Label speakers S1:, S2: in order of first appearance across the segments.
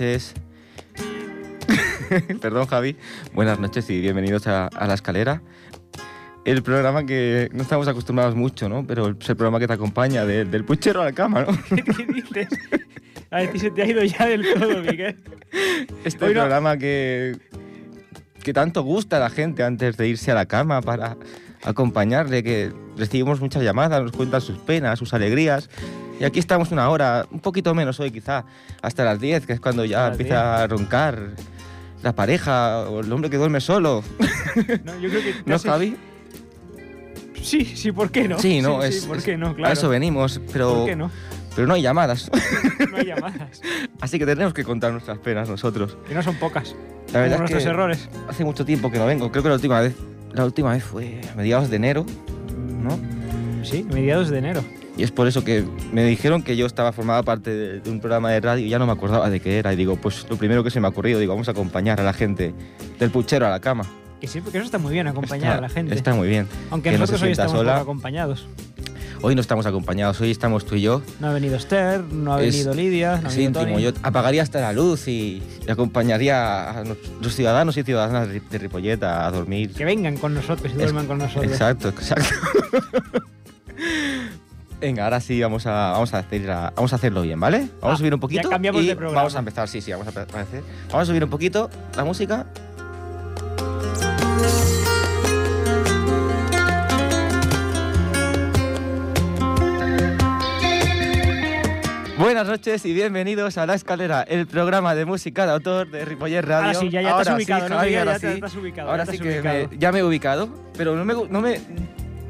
S1: Noches. Perdón, Javi. Buenas noches y bienvenidos a, a, La Escalera. El programa que no estamos acostumbrados mucho, ¿no? Pero es el programa que te acompaña de, del puchero a la cama, ¿no?
S2: ¿Qué dices? A ver, se te ha ido ya del todo, Miguel.
S1: Este Hoy programa que, que tanto gusta a la gente antes de irse a la cama para acompañarle, que recibimos muchas llamadas, nos cuentan sus penas, sus alegrías. Y aquí estamos una hora, un poquito menos hoy quizá, hasta las 10, que es cuando ya empieza a roncar la pareja o el hombre que duerme solo.
S2: No, yo creo que
S1: ¿No, Javi?
S2: Sí, sí, ¿por qué no?
S1: Sí, no,
S2: sí,
S1: es,
S2: sí, ¿por qué no?
S1: a
S2: Claro.
S1: eso venimos, pero,
S2: ¿Por qué no?
S1: pero no hay llamadas.
S2: No hay llamadas.
S1: Así que tenemos que contar nuestras penas nosotros.
S2: Que no son pocas.
S1: La verdad es
S2: nuestros
S1: que
S2: errores.
S1: hace mucho tiempo que no vengo. Creo que la última vez, la última vez fue a mediados de enero, ¿no?
S2: Mm, Sí, mediados de enero.
S1: Y es por eso que me dijeron que yo estaba formada parte de, de un programa de radio y ya no me acordaba de qué era. Y digo, pues lo primero que se me ha ocurrido, digo, vamos a acompañar a la gente del puchero a la cama.
S2: Que sí, porque eso está muy bien, acompañar
S1: Está-
S2: a la gente.
S1: Está muy bien.
S2: Aunque
S1: que no
S2: nosotros
S1: se
S2: hoy estamos
S1: sola.
S2: acompañados.
S1: Hoy no estamos acompañados, hoy estamos tú y yo.
S2: No ha venido Esther, no ha
S1: Es-
S2: venido Lidia, no ha venido
S1: íntimo.
S2: Tony.
S1: Yo apagaría hasta la luz y, y acompañaría a los ciudadanos y ciudadanas de, de Ripollet a dormir.
S2: Que vengan con nosotros y duerman con nosotros.
S1: Exacto, exacto. Venga, ahora sí vamos a, vamos, a hacer vamos a hacerlo bien, ¿vale? Vamos
S2: Ah,
S1: a subir un
S2: ya
S1: poquito
S2: cambiamos
S1: y
S2: de programa.
S1: vamos a empezar, sí, sí, vamos a, a hacer. Vamos a subir un poquito la música. Buenas noches y bienvenidos a La Escalera, el programa de música de autor de Ripollet Radio.
S2: Ahora sí, ya, ya te
S1: Ahora
S2: has ubicado,
S1: sí,
S2: ¿no,
S1: Javi,
S2: Miguel?
S1: ahora
S2: Ya te-
S1: sí.
S2: te has ubicado,
S1: Ahora
S2: ya te
S1: sí que me- ya me he ubicado, pero no me, no me,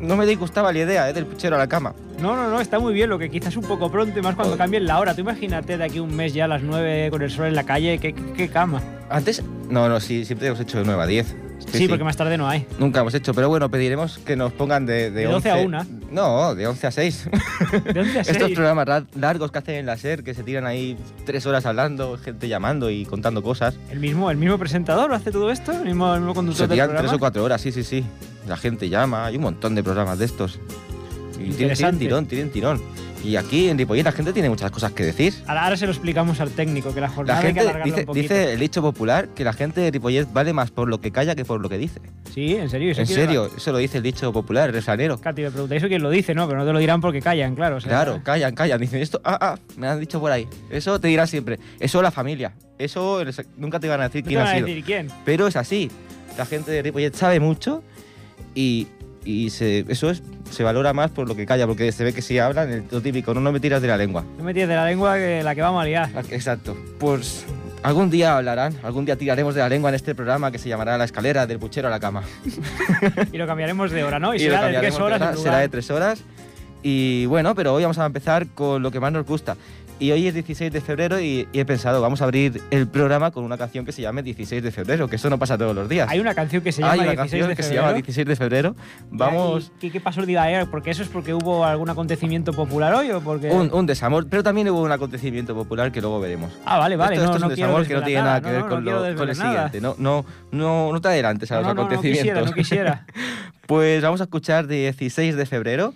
S1: no me disgustaba la idea eh, del puchero a la cama.
S2: No, no, no, está muy bien, lo que quizás es un poco pronto y más cuando
S1: Oh.
S2: cambien la hora. Tú imagínate de aquí un mes ya a las 9 con el sol en la calle, qué, qué- qué cama.
S1: Antes, no, no, sí, siempre hemos hecho de 9 a 10.
S2: Sí, porque más tarde no hay.
S1: Nunca hemos hecho, pero bueno, pediremos que nos pongan de, de,
S2: De 12 a
S1: 11
S2: 1.
S1: No, de 11 a 6.
S2: De 11 a 6.
S1: Estos programas ra- largos que hacen en la SER, que se tiran ahí tres horas hablando, gente llamando y contando cosas.
S2: ¿El mismo, ¿El mismo presentador hace todo esto? ¿El mismo, el mismo conductor
S1: Se tiran tres o cuatro horas, sí, sí, sí. La gente llama, hay un montón de programas de estos. Y tienen, tirón, tienen tirón. Y aquí en Ripollet la gente tiene muchas cosas que decir.
S2: Ahora, ahora se lo explicamos al técnico, que la
S1: La
S2: jornada hay que
S1: gente dice,
S2: un poquito.
S1: dice el dicho popular que la gente de Ripollet vale más por lo que calla que por lo que dice.
S2: Sí, en serio. eso
S1: En serio, eso lo dice el dicho popular, el refranero.
S2: Katy, me preguntáis eso quién lo dice, ¿no? Pero no te lo dirán porque callan, claro. o sea,
S1: Claro, callan, callan. Dicen esto, ah, ah, me han dicho por ahí. Eso te dirán siempre. Eso la familia. Eso nunca te van a decir
S2: No te
S1: quién
S2: van
S1: ha
S2: a
S1: sido.
S2: decir quién.
S1: Pero es así. La gente de Ripollet sabe mucho y, y se- eso es, se valora más por lo que calla, porque se ve que si hablan, el lo típico, no, no me tiras de la lengua.
S2: No me tires de la lengua que la que vamos a liar.
S1: Exacto. Pues algún día hablarán, algún día tiraremos de la lengua en este programa que se llamará La escalera del puchero a la cama.
S2: Y lo cambiaremos de hora, ¿no? Y,
S1: Y
S2: será de tres
S1: de
S2: horas
S1: hora, será de tres horas. Y bueno, pero hoy vamos a empezar con lo que más nos gusta. Y hoy es 16 de febrero y, y he pensado, vamos a abrir el programa con una canción que se llame 16 de febrero, que eso no pasa todos los días.
S2: Hay una canción que se llama
S1: Hay una
S2: 16
S1: canción
S2: de
S1: que se
S2: febrero.
S1: llama 16 de febrero. Vamos,
S2: ¿Y ¿Qué, qué pasó el día de ayer? ¿Porque eso es porque hubo algún acontecimiento popular hoy o porque...?
S1: un, un desamor, pero también hubo un acontecimiento popular que luego veremos.
S2: Ah, vale, vale.
S1: esto,
S2: no,
S1: esto
S2: no
S1: es un desamor que no tiene nada que ver con, lo- con el siguiente. No, no, no, no te adelantes a los
S2: no, no,
S1: acontecimientos.
S2: quisiera, no quisiera.
S1: Pues vamos a escuchar 16 de febrero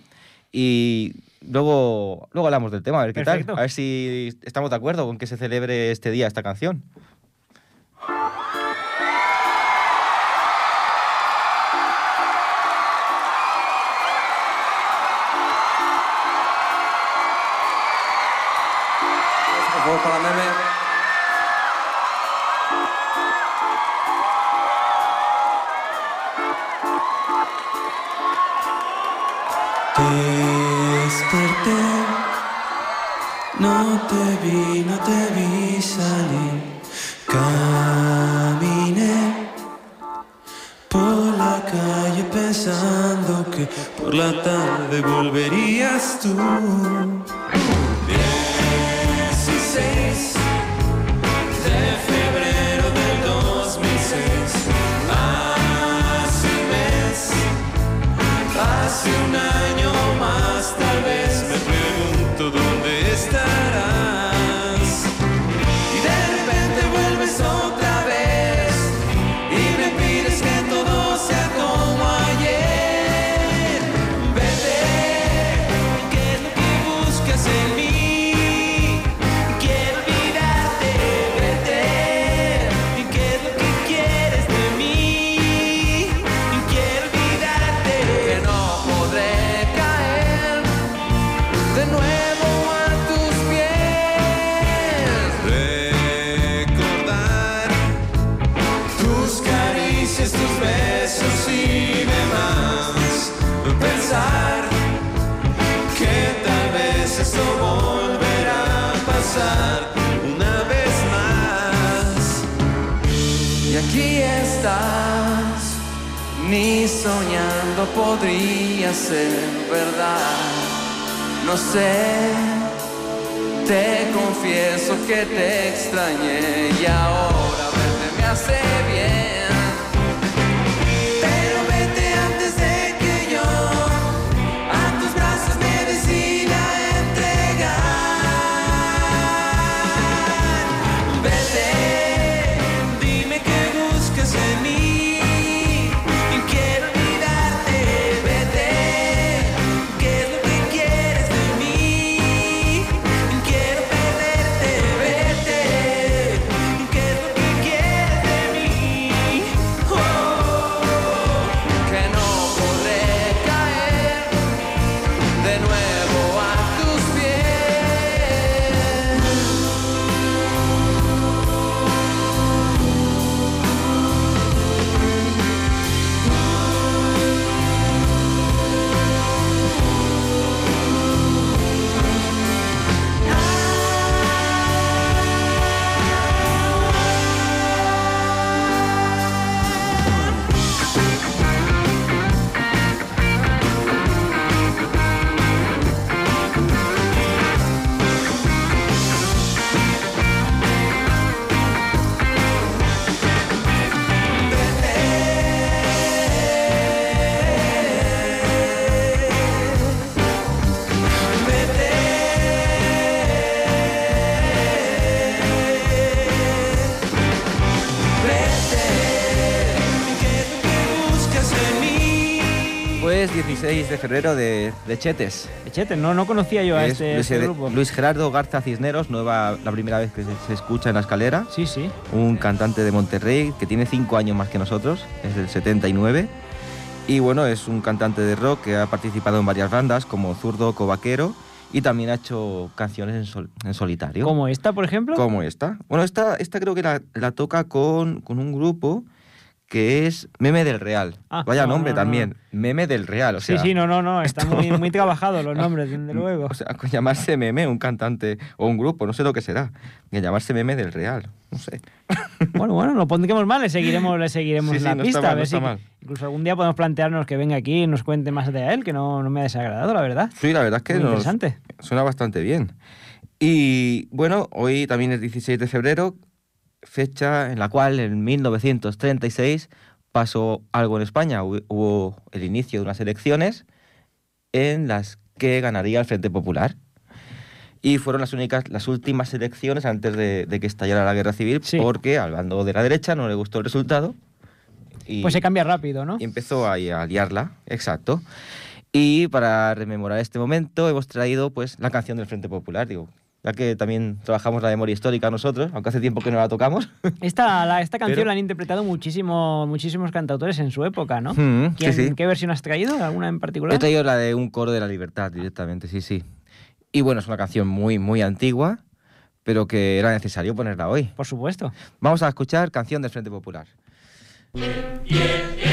S1: y luego, luego hablamos del tema, a ver qué
S2: Perfecto.
S1: tal. A ver si estamos de acuerdo con que se celebre este día esta canción.
S3: No te vi, no te vi salir. Caminé por la calle pensando que por la tarde volverías tú. 16 de febrero del 2006, hace un mes. Hace un año podría ser verdad. No sé, te confieso que te extrañé y ahora verte me hace bien.
S1: Pues 16 de febrero de, de Chetes.
S2: Echete, no, no conocía yo a
S1: Es
S2: este,
S1: Luis,
S2: este grupo.
S1: Luis Gerardo Garza Cisneros, nueva, la primera vez que se, se escucha en la escalera.
S2: Sí, sí.
S1: Un cantante de Monterrey que tiene 5 años más que nosotros, es del 79. Y bueno, es un cantante de rock que ha participado en varias bandas como Zurdo Covaquero y también ha hecho canciones en, sol- en solitario.
S2: Como esta, por ejemplo.
S1: Como esta. Bueno, esta, esta creo que la, la toca con, con un grupo que es Meme del Real.
S2: Ah,
S1: Vaya
S2: no,
S1: nombre
S2: no, no.
S1: también. Meme del Real. O sea,
S2: sí, sí, no, no, no. Están muy, muy trabajados los nombres, desde luego.
S1: O sea, con llamarse Meme, un cantante o un grupo, no sé lo que será. Que llamarse Meme del Real. No sé.
S2: Bueno, bueno, lo pondremos mal, le seguiremos, le seguiremos
S1: Sí,
S2: la
S1: no
S2: pista.
S1: mal,
S2: a ver
S1: no
S2: si incluso algún día podemos plantearnos que venga aquí y nos cuente más de él, que no, no me ha desagradado, la verdad.
S1: Sí, la verdad es que nos-
S2: interesante.
S1: suena bastante bien. Y bueno, hoy también es 16 de febrero, fecha en la cual en 1936 pasó algo en España. Hu- Hubo el inicio de unas elecciones en las que ganaría el Frente Popular. Y fueron las únicas, las últimas elecciones antes de, de que estallara la guerra civil,
S2: Sí.
S1: porque al bando de la derecha no le gustó el resultado. Y,
S2: Pues se cambia rápido, ¿no?
S1: y empezó ahí a liarla, exacto. Y para rememorar este momento hemos traído pues la canción del Frente Popular, digo, ya que también trabajamos la memoria histórica nosotros, aunque hace tiempo que no la tocamos.
S2: Esta, la- esta canción
S1: Pero-
S2: la han interpretado muchísimo, muchísimos cantautores en su época, ¿no?
S1: Mm, sí,
S2: ¿Quién-
S1: sí.
S2: ¿Qué versión has traído? ¿Alguna en particular?
S1: He traído la de Un coro de la libertad directamente, sí, sí. Y bueno, es una canción muy, muy antigua, pero que era necesario ponerla hoy.
S2: Por supuesto.
S1: Vamos a escuchar canción del Frente Popular.
S4: esclavos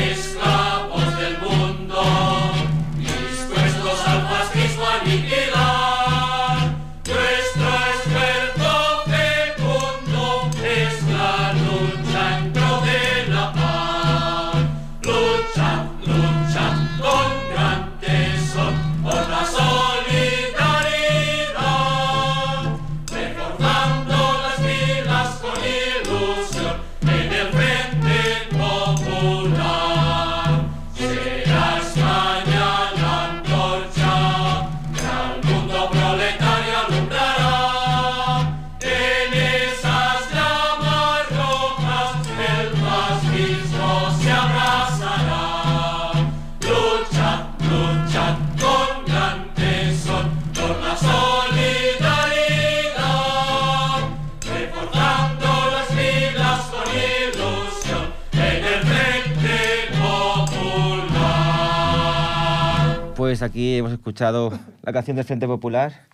S1: Pues aquí hemos escuchado la canción del Frente Popular,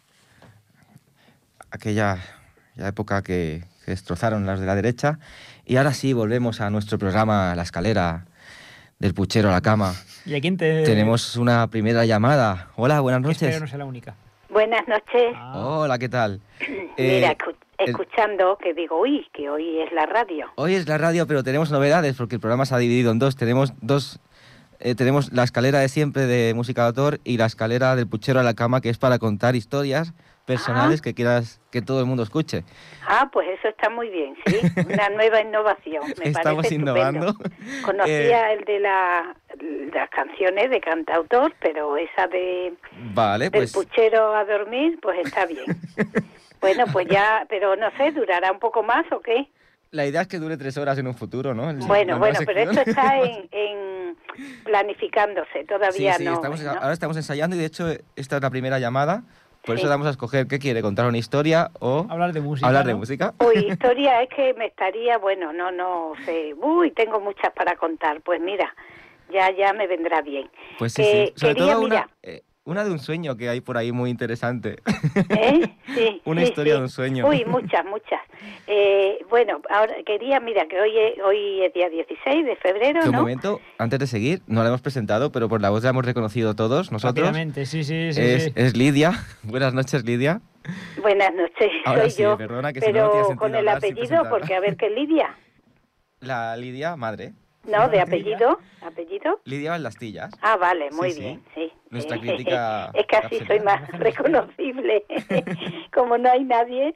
S1: aquella ya época que, que destrozaron las de la derecha. Y ahora sí, volvemos a nuestro programa La Escalera, del puchero a la cama.
S2: ¿Y a quién te...?
S1: Tenemos una primera llamada. Hola, buenas
S2: que espero
S1: noches.
S2: no sea la única.
S5: Buenas noches.
S2: Ah,
S1: Hola, ¿qué tal?
S5: Mira,
S1: Eh,
S5: escu- escuchando que digo, uy, que hoy es la radio.
S1: Hoy es la radio, pero tenemos novedades porque el programa se ha dividido en dos. Tenemos dos. Eh, tenemos la escalera de siempre de música de autor y la escalera del puchero a la cama, que es para contar historias personales que quieras que todo el mundo escuche.
S5: Ah, pues eso está muy bien, sí. Una nueva innovación. Me
S1: Estamos
S5: parece
S1: innovando.
S5: estupendo. Conocía el de la, las canciones de cantautor, pero esa de
S1: Vale,
S5: del
S1: pues
S5: puchero a dormir, pues está bien. bueno, pues ya, pero no sé, ¿durará un poco más o qué?
S1: La idea es que dure tres horas en un futuro, ¿no? El-
S5: Bueno, bueno, pero
S1: sección.
S5: esto está en, en planificándose, todavía
S1: sí, sí,
S5: no.
S1: estamos-
S5: ¿no?
S1: ahora estamos ensayando y de hecho esta es la primera llamada. Por
S5: Sí.
S1: eso damos a escoger qué quiere, contar una historia o
S2: Hablar de música.
S1: hablar de
S2: ¿no?
S1: música.
S5: Uy, historia es que me estaría, bueno, no, no sé, uy, tengo muchas para contar, pues mira, ya, ya me vendrá bien.
S1: Pues sí,
S5: Que
S1: sí. Sobre
S5: quería,
S1: todo una,
S5: mira,
S1: eh, una de un sueño que hay por ahí muy interesante.
S5: ¿eh? Sí,
S1: Una
S5: sí,
S1: historia
S5: sí.
S1: de un sueño.
S5: Uy, muchas, muchas. Eh, bueno, ahora quería, mira, que hoy es, hoy es día 16 de febrero,
S1: Que un
S5: ¿no?
S1: momento, antes de seguir, no la hemos presentado, pero por la voz la hemos reconocido todos nosotros.
S2: Sí, sí, sí.
S1: Es,
S2: sí.
S1: es Lidia. Buenas noches, Lidia.
S5: Buenas noches,
S1: Ahora
S5: soy
S1: sí,
S5: yo.
S1: perdona, que si no,
S5: pero
S1: no
S5: con el apellido, porque a ver qué Lidia.
S1: La Lidia, madre.
S5: No, de apellido, apellido.
S1: Lidia Valdastillas.
S5: Ah, vale, muy
S1: Sí,
S5: bien, sí.
S1: Nuestra crítica
S5: Es que así soy más reconocible, como no hay nadie.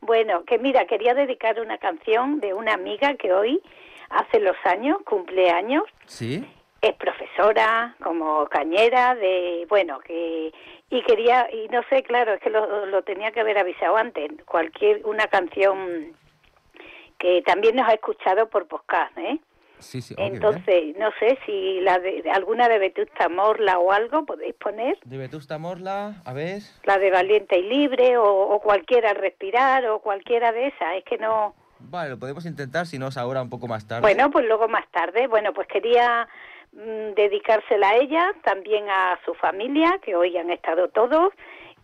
S5: Bueno, que mira, quería dedicar una canción de una amiga que hoy, hace los años, cumpleaños,
S1: ¿Sí?
S5: es profesora, como cañera, de, bueno, que, y quería, y no sé, claro, es que lo, lo tenía que haber avisado antes, cualquier, una canción que también nos ha escuchado por podcast, ¿eh?
S1: Sí, sí.
S5: Entonces, no sé si la de, alguna de Vetusta Morla o algo podéis poner,
S1: De Vetusta Morla, a ver.
S5: la de Valiente y Libre o, o cualquiera al respirar o cualquiera de esas, es que no...
S1: Vale, lo podemos intentar, si no es ahora un poco más tarde.
S5: Bueno, pues luego más tarde, bueno, pues quería mm, dedicársela a ella, también a su familia, que hoy han estado todos,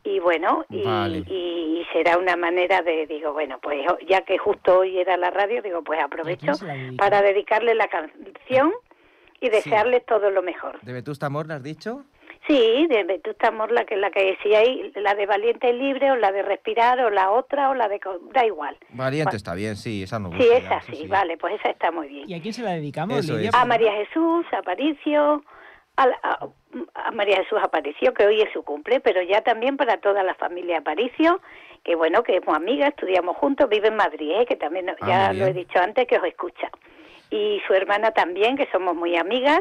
S5: y bueno, y,
S1: Vale.
S5: y será una manera de, digo, bueno, pues ya que justo hoy era la radio, digo, pues aprovecho para dedicarle la canción y desearle todo lo mejor.
S1: ¿De Vetusta Morla has dicho?
S5: Sí, de Vetusta Morla, que es la que decía ahí, la de Valiente y Libre, o la de Respirar, o la otra, o la de... co- Da igual.
S1: Valiente
S5: Va-
S1: está bien, sí, esa no
S5: Sí,
S1: gusta,
S5: esa
S1: eso
S5: sí, vale, pues esa está muy bien.
S2: ¿Y a quién se la dedicamos,
S1: Eso
S2: Lidia?
S1: es.
S5: A María Jesús Aparicio, a, la- a- a María Jesús Aparicio, que hoy es su cumple, pero ya también para toda la familia Aparicio, que bueno, que es muy amiga, estudiamos juntos, vive en Madrid, ¿eh? que también
S1: Ah,
S5: ya lo he dicho antes, que os escucha. Y su hermana también, que somos muy amigas,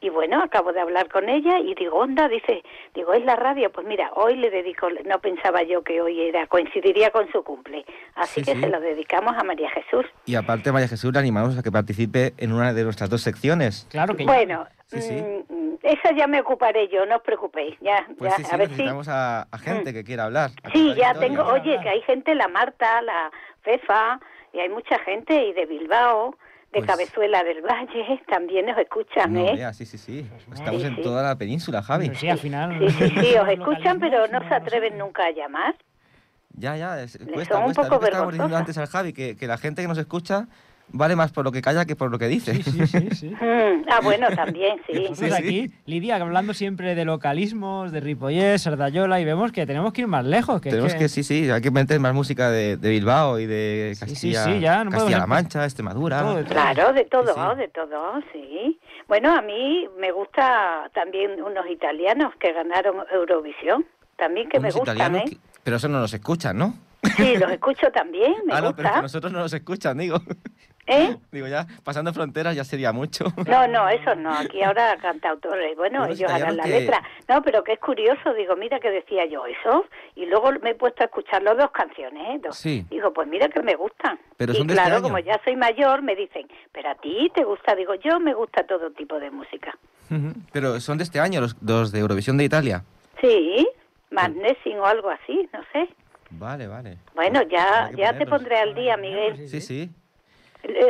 S5: y bueno, acabo de hablar con ella y digo, onda, dice, digo, es la radio, pues mira, hoy le dedico, no pensaba yo que hoy era, coincidiría con su cumple, así
S1: Sí,
S5: que
S1: sí.
S5: se lo dedicamos a María Jesús.
S1: Y aparte, María Jesús, le animamos a que participe en una de nuestras dos secciones.
S2: Claro que
S5: Bueno,
S1: Sí, sí.
S5: mm, esa ya me ocuparé yo, no os preocupéis, ya,
S1: Pues
S5: ya,
S1: sí, sí,
S5: a ver si...
S1: necesitamos a, a gente que quiera hablar.
S5: Sí, ya tengo, oye, que hay gente, la Marta, la Fefa, y hay mucha gente, y de Bilbao, de
S1: Pues-
S5: Cabezuela del Valle, también nos escuchan,
S1: No,
S5: ¿eh?
S1: vea, sí, sí, sí. Estamos
S5: Sí,
S1: en
S5: sí.
S1: toda la península, Javi.
S2: Pero sí, al final.
S5: Sí, sí, sí, os escuchan, pero no se atreven nunca a llamar.
S1: Ya, ya, es-
S5: son
S1: cuesta,
S5: un
S1: cuesta.
S5: poco
S1: Lo que estábamos diciendo
S5: vergonzosas.
S1: antes al Javi, que, que la gente que nos escucha vale más por lo que calla que por lo que dice.
S2: Sí, sí, sí, sí.
S5: Mm, ah, bueno, también, sí.
S2: Nosotros
S1: Sí, sí.
S2: aquí, Lidia, hablando siempre de localismos, de Ripollés, Sardayola, y vemos que tenemos que ir más lejos. Que es
S1: Tenemos que... sí, sí, hay que meter más música de, de Bilbao y de
S2: Sí, sí,
S1: Castilla,
S2: sí, ya, no podemos
S1: Castilla-La Mancha, Extremadura.
S2: Todo de todo.
S5: Claro, de todo,
S1: Sí, sí.
S5: de todo, sí. Bueno, a mí me gusta también unos italianos que ganaron Eurovisión, también que
S1: Unos
S5: me gustan,
S1: italianos
S5: ¿eh?
S1: que- Pero eso no nos escuchan, ¿no?
S5: Sí, los escucho también, me
S1: ah, no, pero es
S5: gusta.
S1: que nosotros no nos escuchan, digo.
S5: ¿Eh?
S1: Digo, ya, pasando fronteras ya sería mucho.
S5: No, no, eso no. Aquí ahora cantautores. Bueno,
S1: Unos
S5: ellos harán la
S1: que-
S5: letra. No, pero que es curioso. Digo, mira que decía yo eso. Y luego me he puesto a escuchar las dos canciones, ¿eh? Dos.
S1: Sí.
S5: Digo, pues mira que me gustan.
S1: Pero
S5: y
S1: son de este
S5: claro,
S1: año.
S5: como ya soy mayor, me dicen, pero a ti te gusta. Digo, yo me gusta todo tipo de música.
S1: Pero son de este año, los, los de Eurovisión de Italia.
S5: Sí, Magnesin o algo así, no sé.
S1: Vale, vale.
S5: Bueno,
S1: Pues
S5: ya, ya te pondré al día, Miguel.
S1: Sí, sí.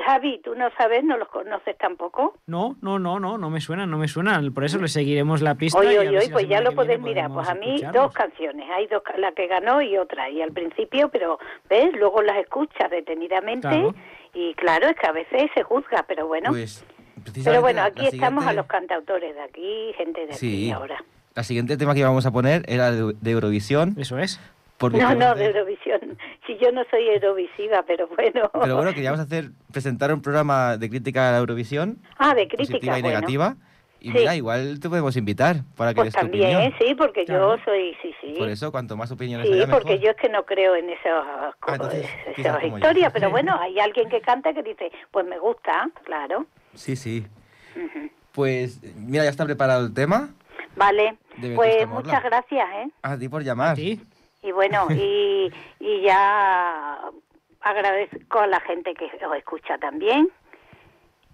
S5: Javi, tú no sabes, no los conoces tampoco.
S2: No, no, no, no, no me suenan, no me suenan. Por eso le seguiremos la pista.
S5: Oye, oye,
S2: si
S5: pues ya lo
S2: viene
S5: mirar. Pues a mí
S2: escucharlos.
S5: dos canciones, hay dos, la que ganó y otra. Y al principio, pero ves, luego las escuchas detenidamente
S2: Claro.
S5: y claro, es que a veces se juzga, pero bueno.
S1: Pues,
S5: pero bueno, aquí estamos a los cantautores de aquí, gente de aquí
S1: Sí.
S5: ahora.
S1: La siguiente tema que íbamos a poner era de, de Eurovisión,
S2: Eso es.
S1: Porque
S5: No, no, de Eurovisión. Si yo no soy eurovisiva, pero bueno.
S1: Pero bueno, queríamos hacer, presentar un programa de crítica a la Eurovisión,
S5: ah, de crítica,
S1: positiva y
S5: bueno.
S1: negativa. Y
S5: Sí.
S1: mira, igual te podemos invitar para que
S5: Pues
S1: des tu
S5: también,
S1: opinión.
S5: sí, porque
S2: Claro.
S5: yo soy, sí, sí.
S1: Por eso, cuanto más opiniones
S5: Sí,
S1: haya, mejor.
S5: porque yo es que no creo en esas,
S1: Ah, entonces,
S5: esas historias, pero bueno, hay alguien que canta que dice, pues me gusta, claro.
S1: Sí, sí.
S5: Ujú.
S1: Pues mira, ya está preparado el tema.
S5: Vale, pues muchas gracias, ¿eh?
S1: A ti por llamar.
S2: Sí.
S5: Y bueno, y, y ya agradezco a la gente que os escucha también.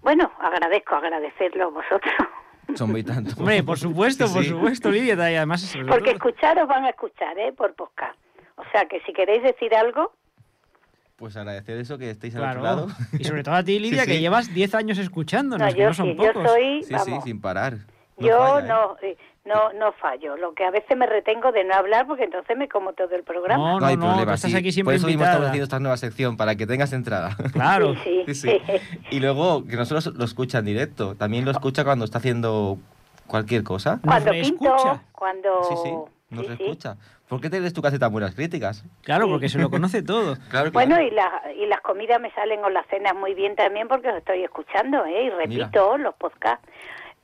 S5: Bueno, agradezco, agradecerlo vosotros.
S1: Son muy tantos.
S2: Hombre, por supuesto,
S1: Sí,
S2: por supuesto, Lidia. Y además,
S5: Porque escucharos van a escuchar, ¿eh? Por podcast. O sea que si queréis decir algo,
S1: Pues agradecer eso que estéis al otro lado.
S2: Y sobre todo a ti, Lidia,
S1: Sí,
S2: que llevas 10 años escuchándonos,
S5: no,
S2: que
S5: yo
S2: no son
S5: sí, yo
S2: pocos.
S5: soy,
S1: Sí,
S5: vamos,
S1: sí, sin parar. No
S5: yo
S1: falla, ¿eh?
S5: no, eh, no, no fallo. Lo que a veces me retengo de no hablar porque entonces me como todo el programa.
S2: No,
S1: No hay
S2: no, no,
S1: problema.
S2: tú estás
S1: sí.
S2: aquí
S1: Por
S2: siempre
S1: eso mismo
S2: invitada.
S1: estamos haciendo esta nueva sección, para que tengas entrada.
S2: Claro.
S5: Sí,
S1: Sí,
S5: sí.
S1: sí. Y luego, que no solo lo escucha en directo, también lo escucha cuando está haciendo cualquier cosa.
S5: Cuando pinto, cuando...
S1: Sí, sí, nos
S5: sí, sí.
S1: escucha. ¿Por qué te tú que hace tan buenas críticas?
S2: Claro, porque se lo conoce todo.
S1: Claro, claro.
S5: Bueno, y, la- y las comidas me salen o las cenas muy bien también porque os estoy escuchando, ¿eh? Y repito los podcasts.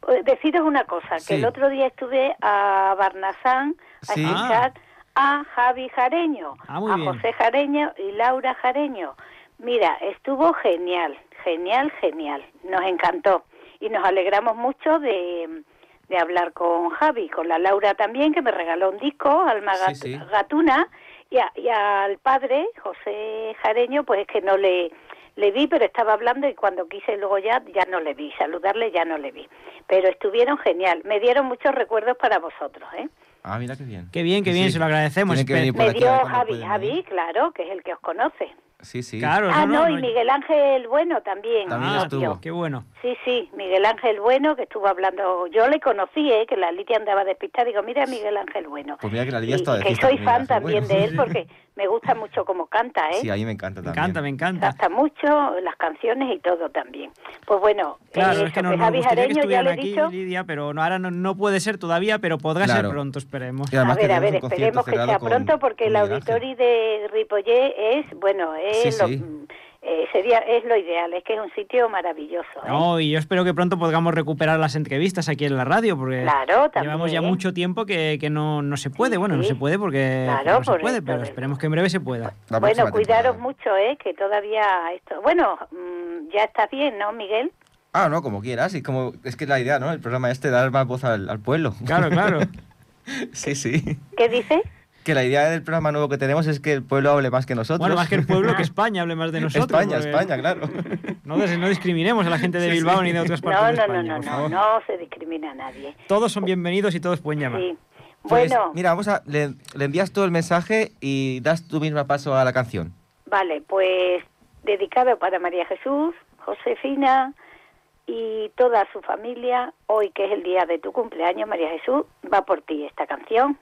S5: Eh, Deciros una cosa, que
S1: Sí.
S5: el otro día estuve a Barnazán a
S1: Sí.
S5: escuchar a Javi Jareño,
S2: Ah,
S5: a
S2: bien.
S5: José Jareño y Laura Jareño. Mira, estuvo genial, genial, genial. Nos encantó. Y nos alegramos mucho de, de hablar con Javi, con la Laura también, que me regaló un disco, Alma
S1: Sí,
S5: Gat-
S1: sí.
S5: Gatuna, y, a- y al padre, José Jareño, pues es que no le, le vi, pero estaba hablando y cuando quise luego ya, ya no le vi, saludarle ya no le vi. Pero estuvieron genial, me dieron muchos recuerdos para vosotros, ¿eh?
S1: Ah, mira qué bien.
S2: Qué bien, qué bien,
S1: sí.
S2: se lo agradecemos.
S1: Que venir por
S5: Me
S1: aquí
S5: dio Javi,
S1: pueden
S5: Javi, claro, que es el que os conoce.
S1: Sí, sí.
S2: Claro,
S5: ah, no,
S2: no,
S5: y
S2: no,
S5: Miguel Ángel Bueno también.
S1: También
S5: nos
S1: estuvo.
S2: Qué bueno.
S5: Sí, sí, Miguel Ángel Bueno, que estuvo hablando, yo le conocí, ¿eh? que la Lidia andaba despistada, digo, mira Miguel Ángel Bueno.
S1: Pues mira que la Lidia
S5: Y-
S1: está de
S5: y que soy fan también
S1: Bueno.
S5: de él porque me gusta mucho cómo canta, ¿eh?
S1: Sí, a mí me encanta
S2: Me
S1: también.
S2: encanta, me encanta.
S5: Gasta mucho las canciones y todo también. Pues bueno,
S2: Claro,
S5: eh,
S2: es que nos,
S5: que
S2: nos
S5: Javi
S2: gustaría que estuvieran
S5: le he
S2: aquí,
S5: dicho.
S2: Lidia, pero no, ahora no, no puede ser todavía, pero podrá ser
S1: Claro.
S2: pronto, esperemos.
S5: A ver, a ver, esperemos que sea pronto porque el auditorio de Ripollé es, bueno, es
S1: Sí,
S5: lo,
S1: sí.
S5: Eh, sería es lo ideal, es que es un sitio maravilloso. ¿eh?
S2: No, y yo espero que pronto podamos recuperar las entrevistas aquí en la radio, porque
S5: Claro,
S2: llevamos ya mucho tiempo que, que no, no se puede.
S5: Sí,
S2: bueno, no se puede porque
S5: Claro,
S2: no se puede, pero esperemos que en breve se pueda.
S1: La
S5: Bueno, cuidaros
S1: temporada.
S5: mucho, ¿eh? Que todavía esto... Bueno, mm, ya está bien, ¿no, Miguel?
S1: Ah, no, como quieras. Y como, es que es la idea, ¿no? El programa este, dar más voz al, al pueblo.
S2: Claro, claro.
S1: sí, sí.
S5: ¿Qué dices?
S1: Que la idea del programa nuevo que tenemos es que el pueblo hable más que nosotros.
S2: Bueno, más que el pueblo, que España hable más de nosotros.
S1: España,
S2: porque
S1: España, claro.
S2: No, no discriminemos a la gente de Bilbao
S1: sí.
S2: ni de otras partes
S5: No,
S2: de
S5: no, no,
S2: España,
S5: no,
S2: por
S5: no,
S2: favor.
S5: no se discrimina a nadie.
S2: Todos son bienvenidos y todos pueden llamar.
S5: Sí.
S1: Pues,
S5: Bueno,
S1: mira, vamos a. Le, le envías tú el mensaje y das tu misma paso a la canción.
S5: vale, pues dedicado para María Jesús, Josefina y toda su familia, hoy que es el día de tu cumpleaños, María Jesús, va por ti esta canción.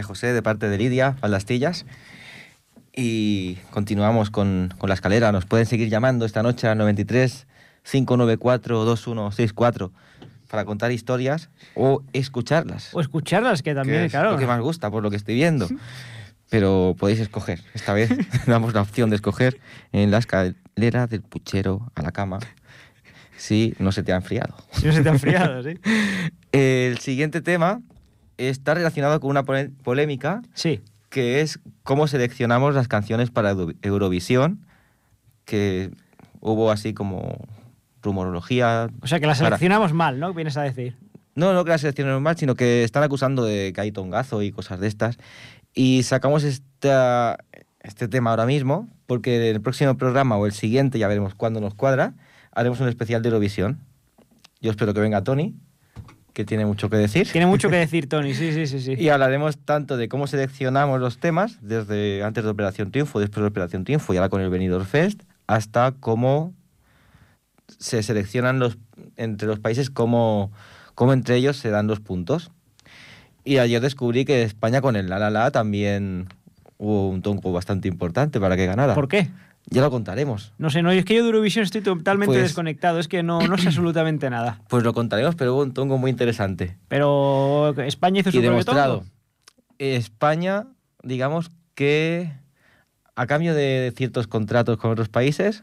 S1: María José de parte de Lidia, Faldastillas. Y continuamos con, con la escalera. Nos pueden seguir llamando esta noche al 93 594 2164 para contar historias o escucharlas.
S2: O escucharlas, que
S1: que
S2: también,
S1: es
S2: claro.
S1: lo que más gusta, por lo que estoy viendo. Pero podéis escoger. Esta vez damos la opción de escoger en la escalera del puchero a la cama si no se te ha enfriado.
S2: Si no se te ha enfriado, sí.
S1: El siguiente tema está relacionado con una polémica
S2: Sí.
S1: que es cómo seleccionamos las canciones para Euro- Eurovisión, que hubo así como rumorología.
S2: O sea, que la
S1: para-
S2: seleccionamos mal, ¿no? Vienes a decir.
S1: No, no que la seleccionemos mal, sino que están acusando de que hay tongazo y cosas de estas. Y sacamos esta, este tema ahora mismo, porque en el próximo programa o el siguiente, ya veremos cuándo nos cuadra, haremos un especial de Eurovisión. Yo espero que venga Tony, que tiene mucho que decir.
S2: Tiene mucho que decir, Tony. Sí, sí, sí, sí.
S1: Y hablaremos tanto de cómo seleccionamos los temas, desde antes de Operación Triunfo, después de Operación Triunfo y ahora con el Benidorm Fest, hasta cómo se seleccionan los entre los países, cómo, cómo entre ellos se dan los puntos. Y ayer descubrí que España con el La La La también hubo un tongo bastante importante para que ganara.
S2: ¿Por qué?
S1: Ya lo contaremos.
S2: No sé, no, es que yo de Eurovisión estoy totalmente
S1: Pues-
S2: desconectado, es que no, no sé absolutamente nada.
S1: Pues lo contaremos, pero hubo un tongo muy interesante.
S2: Pero España hizo su
S1: y demostrado. España, digamos que a cambio de ciertos contratos con otros países,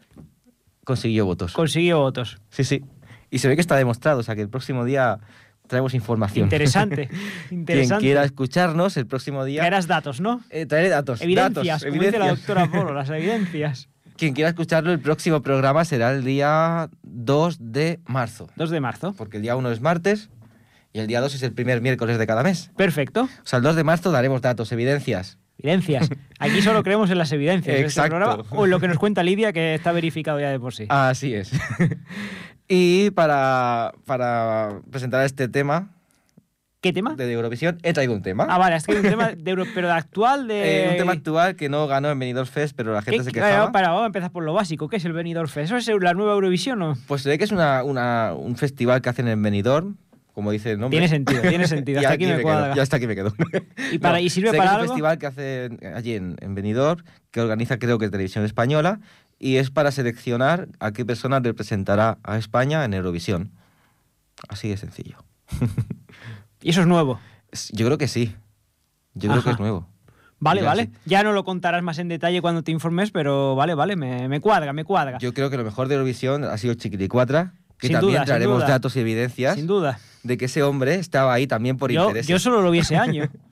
S1: consiguió votos.
S2: Consiguió votos.
S1: Sí, sí. Y se ve que está demostrado, o sea que el próximo día traemos información.
S2: Interesante.
S1: Quien
S2: Interesante.
S1: quiera escucharnos el próximo día.
S2: Traerás datos, ¿no?
S1: eh, traeré datos.
S2: Evidencias,
S1: datos,
S2: como dice la doctora Polo, las evidencias.
S1: Quien quiera escucharlo, el próximo programa será el día 2 de marzo.
S2: 2 de marzo.
S1: Porque el día 1 es martes y el día 2 es el primer miércoles de cada mes.
S2: Perfecto.
S1: O sea, el 2 de marzo daremos datos, evidencias.
S2: Evidencias. Aquí solo creemos en las evidencias de este
S1: Exacto.
S2: programa o en lo que nos cuenta Lidia, que está verificado ya de por sí.
S1: Así es. y para, para presentar este tema
S2: ¿Qué tema?
S1: de Eurovisión, he traído un tema.
S2: Ah, vale, es que hay un tema de Euro- pero de actual de...
S1: Eh, un tema actual que no ganó en Benidorm Fest, pero la gente
S2: ¿Qué-
S1: se
S2: qué-
S1: quejaba.
S2: para, vamos a empezar por lo básico. ¿Qué es el Benidorm Fest? ¿Eso es la nueva Eurovisión o...?
S1: Pues se ve que es una, una- un festival que hacen en Benidorm, como dice el nombre.
S2: Tiene sentido, tiene sentido. Hasta aquí me
S1: quedo, ya hasta aquí me quedo.
S2: ¿Y, para,
S1: No,
S2: ¿Y sirve para
S1: es un
S2: algo?
S1: festival que hacen allí en, en Benidorm, que organiza creo que Televisión Española, y es para seleccionar a qué persona representará a España en Eurovisión. Así de sencillo.
S2: Y eso es nuevo.
S1: Yo creo que sí. Yo creo que es nuevo.
S2: Vale, vale.
S1: sí.
S2: Ya no lo contarás más en detalle cuando te informes, pero vale, vale, me, me cuadra, me cuadra.
S1: Yo creo que lo mejor de Eurovisión ha sido Chiquilicuatra, que
S2: Sin
S1: también
S2: duda,
S1: traeremos datos y evidencias
S2: Sin duda.
S1: de que ese hombre estaba ahí también por
S2: Yo,
S1: intereses.
S2: yo solo lo vi ese año.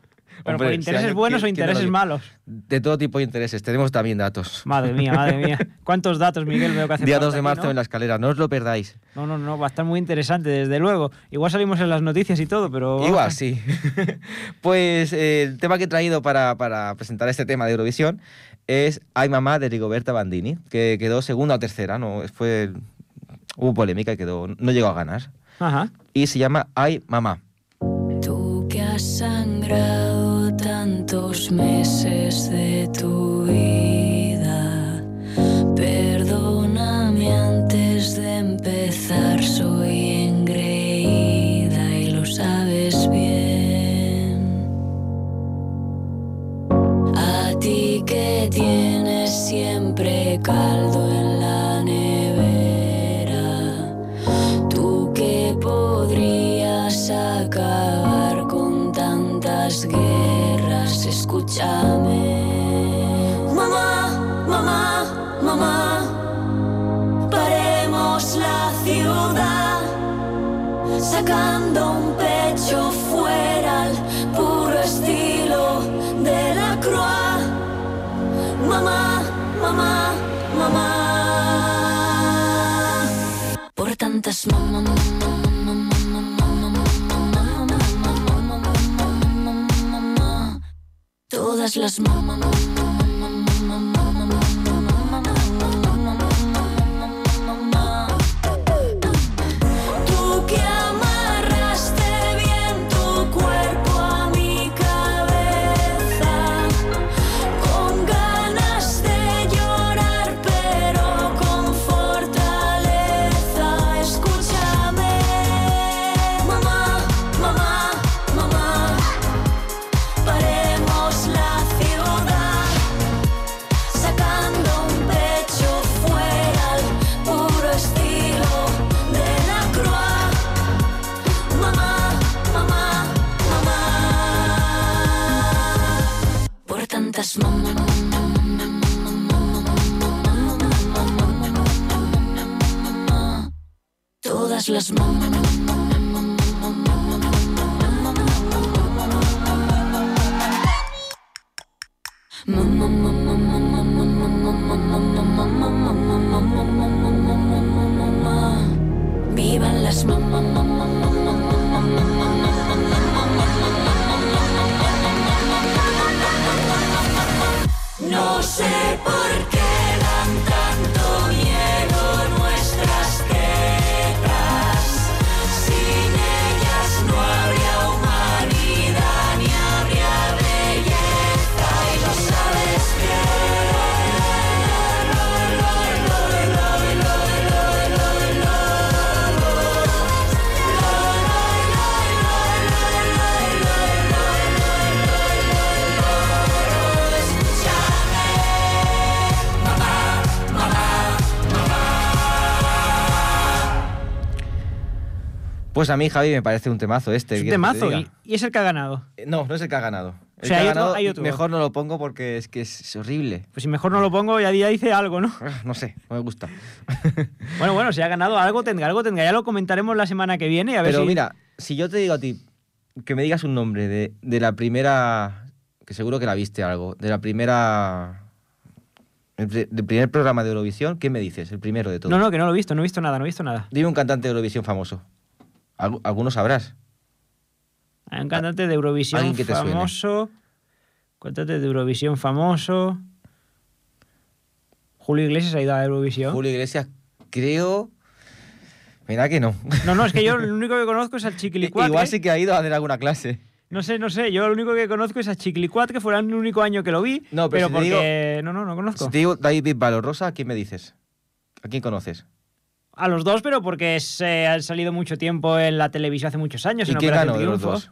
S2: Pero
S1: Hombre,
S2: por
S1: ese
S2: intereses
S1: año,
S2: buenos o
S1: ¿quién- quién no lo
S2: intereses malos.
S1: De todo tipo de intereses. Tenemos también datos.
S2: Madre mía, madre mía. ¿Cuántos datos, Miguel, veo que hace
S1: Día
S2: falta
S1: 2 de
S2: aquí,
S1: marzo
S2: ¿no?
S1: en la escalera, no os lo perdáis.
S2: No, no, no, va a estar muy interesante, desde luego. Igual salimos en las noticias y todo, pero...
S1: Igual, sí. pues eh, el tema que he traído para, para presentar este tema de Eurovisión es Ay Mamá de Rigoberta Bandini, que quedó segunda o tercera, no fue hubo polémica y quedó no llegó a ganar.
S2: Ajá.
S1: Y se llama Ay Mamá.
S6: Tú que has sangrado tantos meses de tu vida, perdóname antes de empezar, soy engreída y lo sabes bien. A ti que tienes siempre caldo Mamá, mamá, mamá, paremos la ciudad, sacando un pecho fuera al puro estilo de la croix. Mamá, mamá, mamá. Por tantas mamá, mamá, las mamá, mamá,
S1: Pues a mí, Javi, me parece un temazo este.
S2: Es un
S1: ¿quieres que te
S2: temazo y, y es el que ha ganado.
S1: Eh, No, no es el que ha ganado. El
S2: O sea,
S1: que
S2: hay
S1: ha
S2: otro-
S1: ganado,
S2: hay otro.
S1: mejor no lo pongo porque es que es, horrible.
S2: Pues si mejor no lo pongo, ya día dice algo, ¿no?
S1: Ah, No sé, no me gusta.
S2: Bueno, bueno, si ha ganado algo, tendrá algo, tendrá. Ya lo comentaremos la semana que viene. A ver
S1: Pero
S2: si...
S1: mira, si yo te digo a ti que me digas un nombre de, de la primera, que seguro que la viste algo, de la primera, el, primer programa de Eurovisión, ¿qué me dices? El primero de todos.
S2: No, no, que no lo he visto, no he visto nada, no he visto nada.
S1: Dime un cantante de Eurovisión famoso. Algu- Algunos sabrás.
S2: Hay un cantante de Eurovisión
S1: que te suene.
S2: famoso. Cantante de Eurovisión famoso. Julio Iglesias ha ido a Eurovisión.
S1: Julio Iglesias, creo... Mira que no.
S2: No, no, es que yo lo único que conozco es al Chiquilicuatre.
S1: Igual sí que ha ido a hacer alguna clase.
S2: No sé, no sé. Yo lo único que conozco es a Chiquilicuat, que fue el único año que lo vi.
S1: No, pero si
S2: porque. No, no, no conozco.
S1: Si te digo David Bisbal o Rosa, ¿a quién me dices? ¿A quién conoces?
S2: A los dos, pero porque se han salido mucho tiempo en la televisión hace muchos años.
S1: ¿Y
S2: en
S1: quién
S2: Operación
S1: ganó de los dos?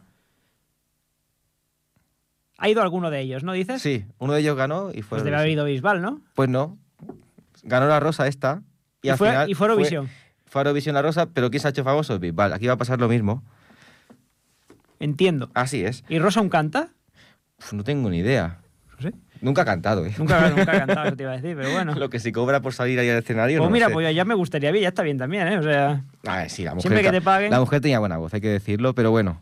S2: Ha ido alguno de ellos, ¿no dices?
S1: Sí, uno de ellos ganó y fue
S2: Pues debe haber ido Bisbal, ¿no?
S1: Pues no. Ganó la Rosa esta. Y,
S2: Y
S1: al
S2: fue-
S1: final
S2: y fue Eurovisión.
S1: Fue, a Eurovisión la Rosa, pero ¿quién se ha hecho famoso? Bisbal. Aquí va a pasar lo mismo.
S2: Entiendo.
S1: Así es.
S2: ¿Y Rosa un canta?
S1: Uf, no tengo ni idea.
S2: No sé.
S1: Nunca ha cantado, ¿eh?
S2: Nunca, nunca ha cantado, eso te iba a decir, pero bueno.
S1: Lo que se cobra por salir ahí al escenario.
S2: Pues
S1: no
S2: mira,
S1: sé.
S2: pues ya me gustaría bien, ya está bien también, ¿eh? O sea,
S1: A ver, sí, la mujer.
S2: Siempre que te paguen.
S1: La mujer tenía buena voz, hay que decirlo, pero bueno.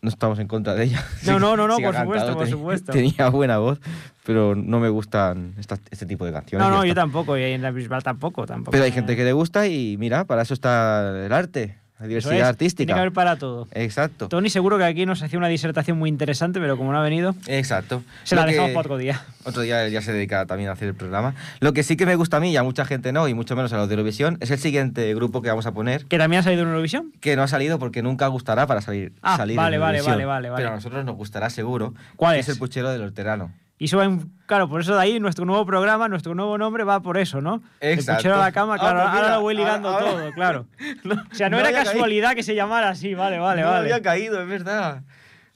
S1: No estamos en contra de ella.
S2: No, no, no, no,
S1: Sí
S2: por supuesto, por
S1: tenía-
S2: supuesto.
S1: Tenía buena voz, pero no me gustan este tipo de canciones.
S2: no, no, yo tampoco, y en la Bisbal tampoco, tampoco.
S1: Pero hay gente que le gusta y mira, para eso está el arte, la diversidad
S2: es, Tiene
S1: artística.
S2: que haber para todo.
S1: Exacto.
S2: Tony seguro que aquí nos hacía una disertación muy interesante, pero como no ha venido,
S1: Exacto.
S2: se
S1: Lo
S2: la dejamos
S1: que-
S2: para otro día.
S1: Otro día ya se dedica también a hacer el programa. Lo que sí que me gusta a mí y a mucha gente no, y mucho menos a los de Eurovisión, es el siguiente grupo que vamos a poner,
S2: ¿Que también ha salido en Eurovisión?
S1: que no ha salido porque nunca gustará para salir,
S2: Ah,
S1: salir
S2: vale,
S1: en
S2: vale,
S1: Eurovisión.
S2: vale, vale, vale.
S1: Pero a nosotros nos gustará seguro.
S2: ¿Cuál
S1: que
S2: es?
S1: el puchero del horterano.
S2: Y eso va en- claro, por eso de ahí nuestro nuevo programa, nuestro nuevo nombre va por eso, ¿no?
S1: Exacto.
S2: El puchero a la cama,
S1: Ah,
S2: claro,
S1: pues
S2: ahora
S1: mira,
S2: lo voy ligando
S1: ahora- ahora-
S2: todo, claro. o sea, no,
S1: no
S2: era
S1: había caído.
S2: casualidad que se llamara así, vale, vale,
S1: no
S2: vale.
S1: había caído, es verdad.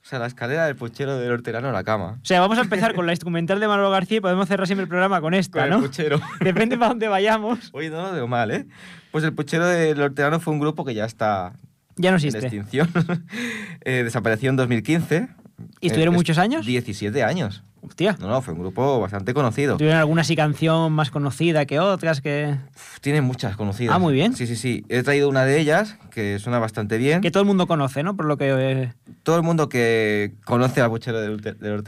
S1: O sea, la escalera del puchero del horterano a la cama.
S2: O sea, vamos a empezar con la instrumental de Manolo García y podemos cerrar siempre el programa con esta,
S1: Con
S2: ¿no?
S1: el puchero.
S2: Depende para dónde vayamos.
S1: Oye, no lo veo mal, ¿eh? Pues el puchero del horterano fue un grupo que ya está
S2: Ya no
S1: en
S2: existe.
S1: extinción. Eh, desapareció en 2015.
S2: ¿Y estuvieron
S1: Eh, es-
S2: muchos años?
S1: 17 años.
S2: Hostia.
S1: No, no, fue un grupo bastante conocido.
S2: ¿Tuvieron alguna así canción más conocida que otras que,
S1: Uf, Tiene muchas conocidas.
S2: Ah, muy bien.
S1: Sí, sí, sí. He traído una de ellas que suena bastante bien.
S2: que todo el mundo conoce, ¿no? Por lo que... eh,
S1: Todo el mundo que conoce al puchero del, del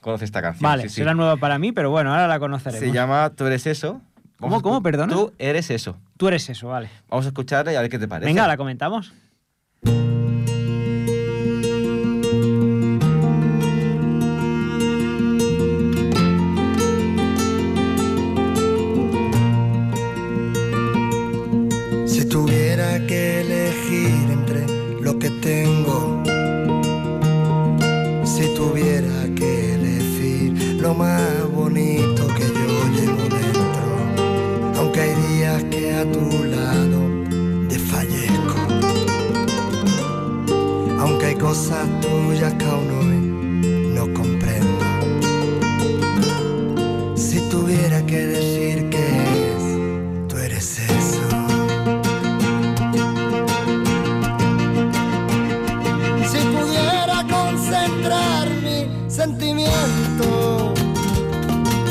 S1: conoce esta canción.
S2: Vale,
S1: sí, sí.
S2: será nueva para mí, pero bueno, ahora la conoceremos.
S1: Se llama Tú eres eso.
S2: ¿Cómo,
S1: a
S2: cómo, perdona?
S1: Tú eres eso.
S2: Tú eres eso, vale.
S1: Vamos a escucharla y a ver qué te parece.
S2: Venga, la comentamos.
S7: Si tuviera que elegir entre lo que tengo, cosas tuyas que aún hoy no comprendo. Si tuviera que decir que es, tú eres eso. Si pudiera concentrar mi sentimiento,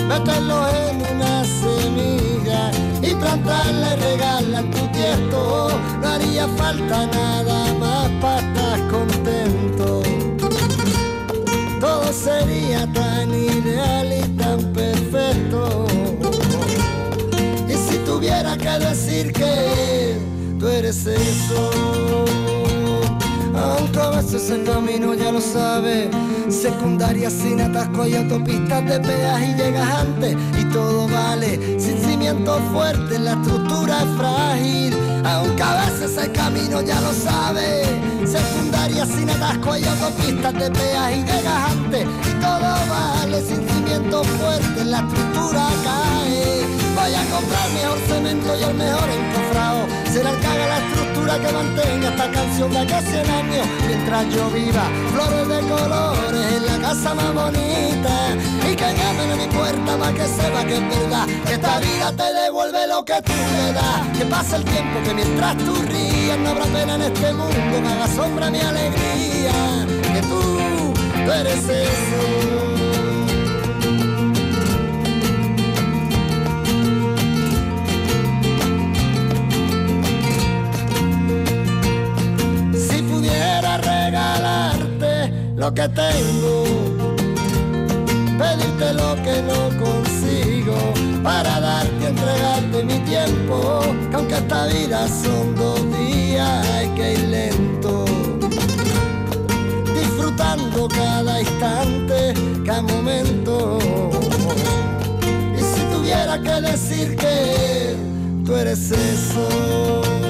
S7: meterlo en una semilla y plantarla y regarla en tu tiesto, no haría falta nada decir que tú eres eso. Aunque a veces el camino ya lo sabes Secundaria sin atasco y autopistas de peaje y llegas antes Y todo vale. Sin cimientos fuertes La estructura es frágil. Aunque a veces el camino ya lo sabes Secundaria sin atasco y autopistas de peaje y llegas antes Y todo vale. Sin cimientos fuertes La estructura cae Voy a comprar mejor cemento y el mejor encofrado. Será el que la estructura que mantenga esta canción de acá 100 años. Mientras yo viva, flores de colores en la casa más bonita. Y que llamen a mi puerta para que sepa que es verdad Que esta vida te devuelve lo que tú le das. Que pasa el tiempo que mientras tú rías No habrá pena en este mundo que haga sombra mi alegría. Que tú eres eso lo que tengo, pedirte lo que no consigo, para darte entregarte mi tiempo, que aunque esta vida son dos días, hay que ir lento. Disfrutando cada instante, cada momento. Y si tuviera que decir que tú eres eso.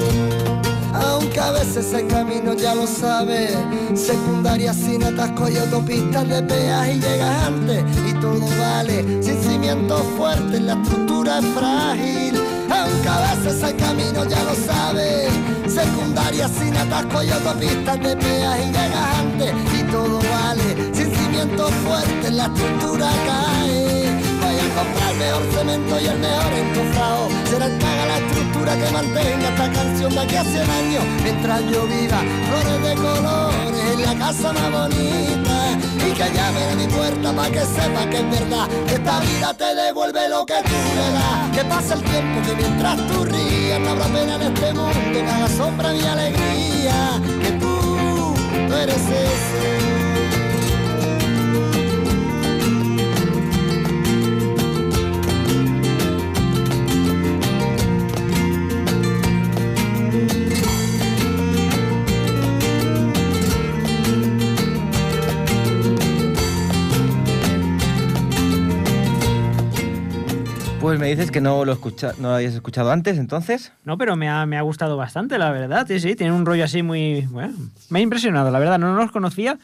S7: Aunque a veces el camino ya lo sabes Secundaria sin atasco y autopistas de peaje y llegas antes. Y todo vale sin cimientos fuertes La estructura es frágil. Aunque a veces el camino ya lo sabes Secundaria sin atasco y autopistas de peaje y llegas antes. Y todo vale sin cimientos fuertes La estructura cae comprar el mejor cemento y el mejor encofrado. Será el haga la estructura que mantenga esta canción de aquí a 100 años. Mientras yo viva, flores de colores en la casa más bonita. Y que llamen a mi puerta para que sepa que es verdad Que esta vida te devuelve lo que tú le das. Que pasa el tiempo que mientras tú rías No habrá pena en este mundo que haga sombra mi alegría. Que tú, tú eres ese
S1: Pues me dices que no lo, escucha, no lo habías escuchado antes, entonces.
S2: No, pero me ha, me ha gustado bastante, la verdad. Sí, sí, tiene un rollo así muy... Bueno, me ha impresionado, la verdad. No, no los conocía.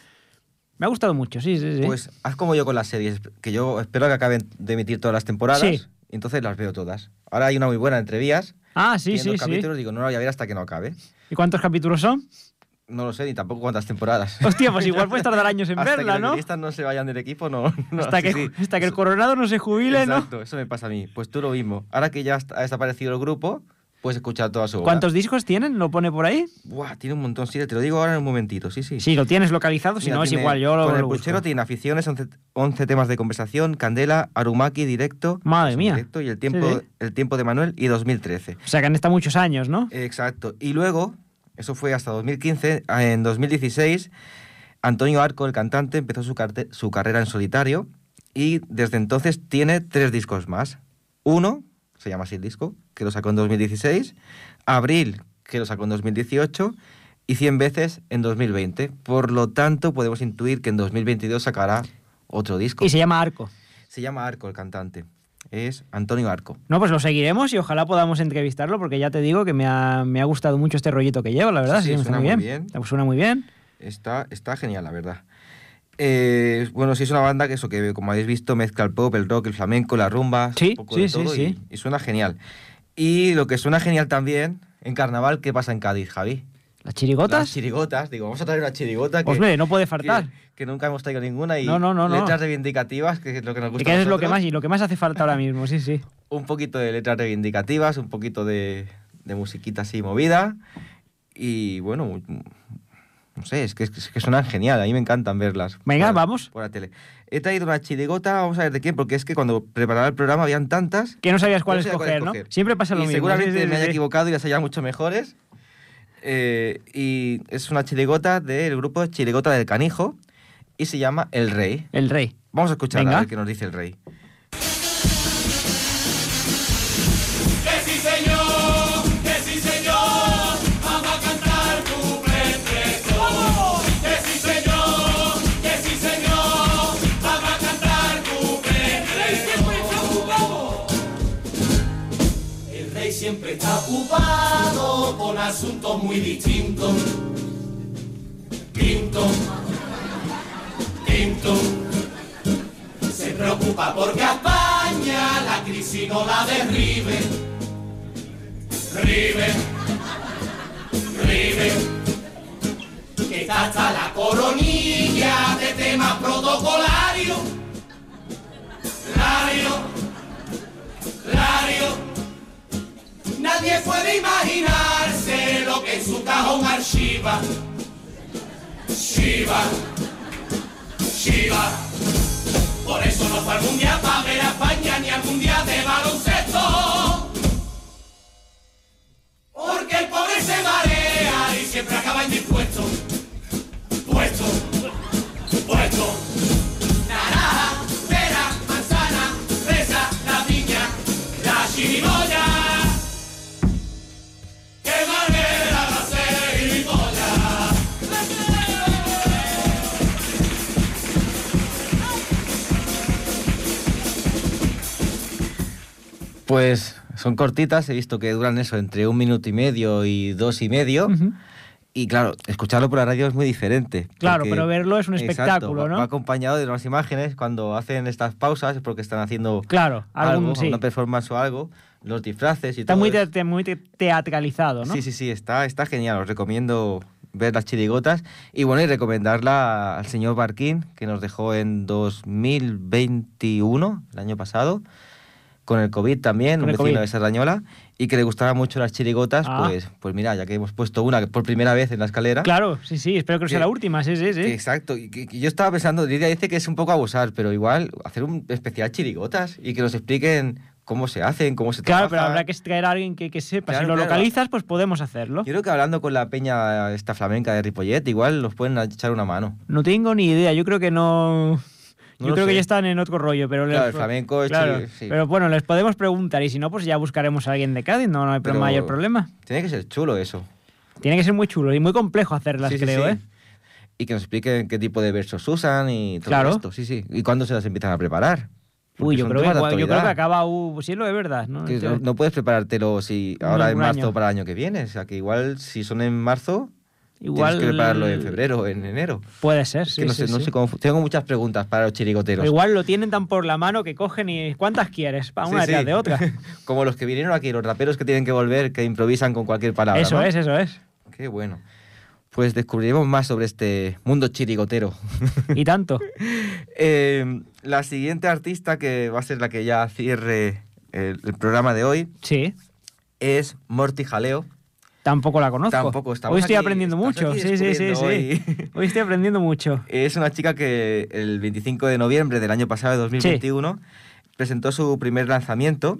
S2: Me ha gustado mucho, sí, sí, sí.
S1: Pues haz como yo con las series, que yo espero que acaben de emitir todas las temporadas.
S2: Sí.
S1: Y entonces las veo todas. Ahora hay una muy buena entre vías.
S2: ah, sí, sí,
S1: dos
S2: sí.
S1: capítulos, digo, no la voy a ver hasta que no acabe.
S2: ¿Y cuántos capítulos son?
S1: No lo sé ni tampoco cuántas temporadas.
S2: Hostia, pues igual puedes tardar años en
S1: hasta
S2: verla,
S1: que los
S2: ¿no?
S1: guionistas no se vayan del equipo, no. no,
S2: Hasta que,
S1: sí,
S2: hasta que el coronado no se jubile, ¿no?
S1: Exacto, eso me pasa a mí. Pues tú lo mismo. Ahora que ya ha desaparecido el grupo, puedes escuchar toda su obra.
S2: ¿Cuántos discos tienen? ¿Lo pone por ahí?
S1: Buah, tiene un montón. Sí, te lo digo ahora en un momentito. Sí, sí.
S2: Sí, lo tienes localizado, si
S1: Mira,
S2: no es
S1: tiene-
S2: igual, yo lo,
S1: Con el puchero tiene aficiones, 11, 11 temas de conversación, Candela, Arumaki, directo.
S2: Madre mía.
S1: directo, y el tiempo,
S2: Sí, sí.
S1: el tiempo de Manuel y 2013.
S2: O sea, que han estado muchos años, ¿no?
S1: Exacto. Y luego, eso fue hasta 2015, en 2016, Antonio Arco, el cantante, empezó su, su carrera en solitario y desde entonces tiene tres discos más. Uno, se llama así el disco, que lo sacó en 2016, Abril, que lo sacó en 2018 y 100 veces en 2020. Por lo tanto, podemos intuir que en 2022 sacará otro disco.
S2: Y se llama Arco.
S1: Se llama Arco, el cantante. Es Antonio Arco.
S2: No, pues lo seguiremos y ojalá podamos entrevistarlo porque ya te digo que me ha, me ha gustado mucho este rollito que lleva, la verdad.
S1: Sí,
S2: Sí,
S1: sí,
S2: está
S1: suena
S2: muy bien.
S1: bien.
S2: Suena muy bien.
S1: Está, está genial, la verdad. Eh, bueno, sí es una banda que eso que, como habéis visto, mezcla el pop, el rock, el flamenco, la rumba,
S2: Sí,
S1: un poco
S2: sí,
S1: de
S2: sí,
S1: todo
S2: sí.
S1: Y, y suena genial. Y lo que suena genial también en carnaval, ¿qué pasa en Cádiz, Javi?
S2: ¿Las
S1: Las
S2: chirigotas?
S1: chirigotas, digo, vamos a traer una chirigota que,
S2: Pues mire, no puede faltar.
S1: que, que nunca hemos traído ninguna y
S2: No, no, no, no.
S1: letras reivindicativas, que es lo que nos
S2: Y
S1: gusta.
S2: que es lo que más y lo que más hace falta ahora mismo, sí, sí.
S1: Un poquito de letras reivindicativas, un poquito de, de musiquita así movida y bueno, no sé, es que, es que suenan genial, a mí me encantan verlas.
S2: Venga,
S1: por-
S2: vamos.
S1: Por la tele. He traído una chirigota, vamos a ver de quién, porque es que cuando preparaba el programa habían tantas.
S2: Que no sabías cuál
S1: no sabía
S2: escoger, ¿no?
S1: escoger.
S2: Siempre pasa lo
S1: y
S2: mismo.
S1: seguramente
S2: sí, sí,
S1: me haya
S2: sí.
S1: equivocado y las haya mucho mejores. Eh, y es una chirigota del grupo Chirigota del Canijo y se llama El Rey.
S2: El rey.
S1: Vamos a escuchar
S2: Venga.
S1: a ver qué nos dice el rey.
S4: Siempre está ocupado con asuntos muy distintos. Tinto, tinto. Se preocupa porque a España la crisis no la derribe. Ribe, ribe. Que está hasta la coronilla de temas protocolarios. Lario, Lario. Nadie puede imaginarse lo que en su cajón archiva. Shiva, Shiva. Por eso no fue algún día para ver a España ni algún día de baloncesto. Porque el pobre se marea y siempre acaba indispuesto.
S1: Pues son cortitas, he visto que duran eso entre un minuto y medio y dos y medio.
S2: Ujú.
S1: Y claro, escucharlo por la radio es muy diferente.
S2: Claro,
S1: porque-
S2: pero verlo es un
S1: Exacto,
S2: espectáculo,
S1: va-
S2: ¿no?
S1: Va acompañado de unas imágenes cuando hacen estas pausas porque están haciendo
S2: Claro, algún,
S1: algo,
S2: sí.
S1: una performance o algo, los disfraces y
S2: Está
S1: todo.
S2: muy,
S1: eso.
S2: te- te- muy te- teatralizado, ¿no?
S1: Sí, sí, sí, está, está genial. Os recomiendo ver las chirigotas. Y bueno, y recomendarla al señor Barquín, que nos dejó en 2021, el año pasado, con el COVID también, un vecino
S2: COVID.
S1: de Serrañola, y que le gustaban mucho las chirigotas,
S2: Ah.
S1: pues, pues mira, ya que hemos puesto una por primera vez en la escalera.
S2: Claro, sí, sí, espero que no sea la última, sí, sí, sí.
S1: Exacto, y que yo estaba pensando, Lidia dice que es un poco abusar, pero igual hacer un especial chirigotas y que nos expliquen cómo se hacen, cómo se
S2: Claro, pero
S1: trabajan.
S2: habrá que traer a alguien que, que sepa.
S1: Claro,
S2: si lo
S1: claro.
S2: localizas, pues podemos hacerlo.
S1: Yo creo que hablando con la peña esta flamenca de Ripollet, igual nos pueden echar una mano.
S2: No tengo ni idea, yo creo que no...
S1: No
S2: yo
S1: lo
S2: creo que ya están en otro rollo, pero...
S1: Claro,
S2: les-
S1: el flamenco es
S2: claro,
S1: sí.
S2: Pero bueno, les podemos preguntar y si no, pues ya buscaremos a alguien de Cádiz, no, no hay
S1: Pero-
S2: mayor problema.
S1: Tiene que ser chulo eso.
S2: Tiene que ser muy chulo y muy complejo hacerlas,
S1: Sí, sí,
S2: creo,
S1: sí.
S2: ¿eh?
S1: Y que nos expliquen qué tipo de versos usan y todo
S2: Claro.
S1: esto. Sí, sí. Y cuándo se las empiezan a preparar. Porque
S2: Uy, yo creo, que,
S1: de
S2: yo creo que acaba... Uh, sí, lo es verdad, ¿no?
S1: Que
S2: Sí.
S1: no, no puedes preparártelo si ahora en
S2: un
S1: marzo
S2: año.
S1: para el año que viene. O sea, que igual si son en marzo,
S2: Igual...
S1: tienes que prepararlo en febrero o en enero.
S2: Puede ser, sí,
S1: que no
S2: sí,
S1: sé, no
S2: sí.
S1: sé cómo Tengo muchas preguntas para los chirigoteros.
S2: O igual lo tienen tan por la mano que cogen y... ¿Cuántas quieres? Para una detrás de otra.
S1: Como los que vinieron aquí, los raperos que tienen que volver, que improvisan con cualquier palabra.
S2: eso
S1: ¿no?
S2: es, eso es.
S1: Qué bueno. Pues descubriremos más sobre este mundo chirigotero.
S2: Y tanto.
S1: Eh, la siguiente artista que va a ser la que ya cierre el, el programa de hoy
S2: Sí.
S1: es Morty Jaleo.
S2: Tampoco la conozco.
S1: Tampoco, estamos
S2: Hoy estoy
S1: aquí-
S2: aprendiendo mucho. Sí, sí, sí, sí. Hoy estoy aprendiendo mucho.
S1: Es una chica que el 25 de noviembre del año pasado, de 2021, presentó su primer lanzamiento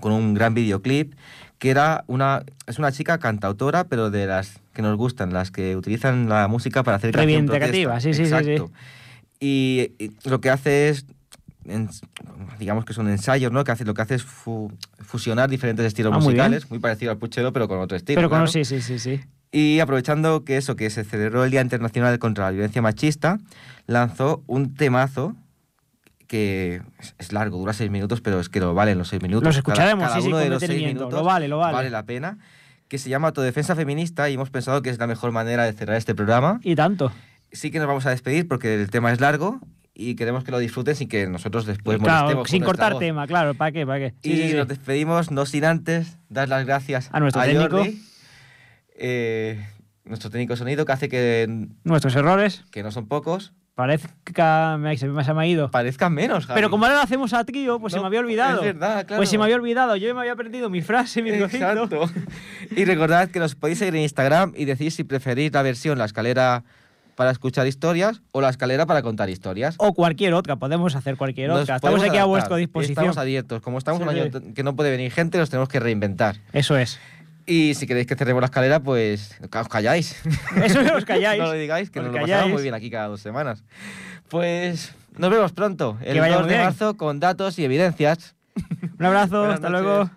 S1: con un gran videoclip que era una es una chica cantautora, pero de las que nos gustan, las que utilizan la música para hacer
S2: Reivindicativa, sí, sí, sí, sí.
S1: Y, y lo que hace es en- digamos que son ensayos, ¿no? Que hace lo que hace es fu- fusionar diferentes estilos
S2: Ah, muy
S1: musicales, muy, parecido al puchero, pero con otro estilo.
S2: Pero con
S1: claro.
S2: sí, sí, sí, sí.
S1: Y aprovechando que eso, que se celebró el Día Internacional contra la Violencia Machista, lanzó un temazo que es, largo, dura seis minutos, pero es que lo valen los seis minutos.
S2: Los
S1: Cada-
S2: escucharemos,
S1: cada
S2: sí, sí,
S1: uno
S2: con
S1: de los seis minutos
S2: Lo vale, lo vale.
S1: Vale la pena. Que se llama Autodefensa Feminista y hemos pensado que es la mejor manera de cerrar este programa.
S2: Y tanto.
S1: Sí que nos vamos a despedir porque el tema es largo y queremos que lo disfruten sin que nosotros después
S2: claro,
S1: molestemos.
S2: sin cortar tema, claro. ¿Para qué? ¿Para qué? Sí,
S1: y
S2: sí, sí.
S1: nos despedimos, no sin antes dar las gracias
S2: A nuestro técnico.
S1: Jordi, eh, nuestro técnico sonido, que hace que,
S2: Nuestros errores.
S1: que no son pocos,
S2: que me, se ha ido.
S1: parezcan menos. Javi.
S2: Pero como ahora lo hacemos a trío, pues se me había olvidado.
S1: es verdad, claro.
S2: Pues se me había olvidado. Yo me había perdido mi frase, mi.
S1: Exacto. Y recordad que nos podéis seguir en Instagram y decir si preferís la versión, la escalera para escuchar historias o la escalera para contar historias.
S2: O cualquier otra, podemos hacer cualquier
S1: Nos
S2: otra. Estamos aquí a vuestra disposición.
S1: Estamos abiertos. Como estamos
S2: Sí,
S1: un año
S2: sí.
S1: que no puede venir gente, nos tenemos que reinventar.
S2: Eso es.
S1: Y si queréis que cerremos la escalera, pues os calláis.
S2: Eso os calláis.
S1: no lo digáis, que
S2: Os
S1: nos lo
S2: calláis.
S1: pasamos muy bien aquí cada dos semanas. Pues nos vemos pronto, el
S2: Que vaya
S1: 2
S2: muy
S1: de marzo, con datos y evidencias.
S2: Un abrazo, hasta luego.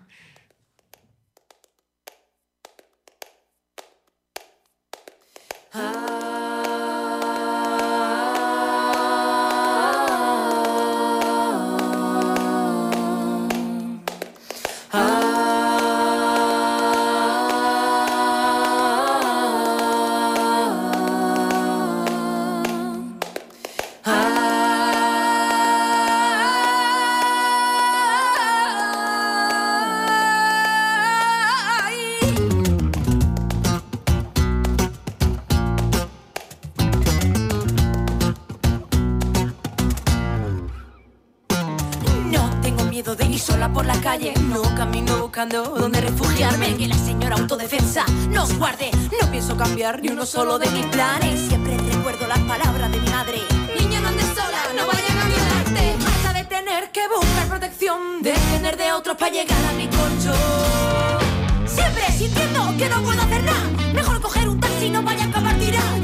S8: Buscando dónde refugiarme. Que la señora autodefensa nos guarde. No pienso cambiar ni uno solo de mis planes. Siempre recuerdo las palabras de mi madre. Niña, no andes sola, no vayan a violarte. Hasta de tener que buscar protección. Depender de otros para llegar a mi colchón. Siempre sintiendo que no puedo hacer nada. Mejor coger un taxi, no vaya a acabar tirada.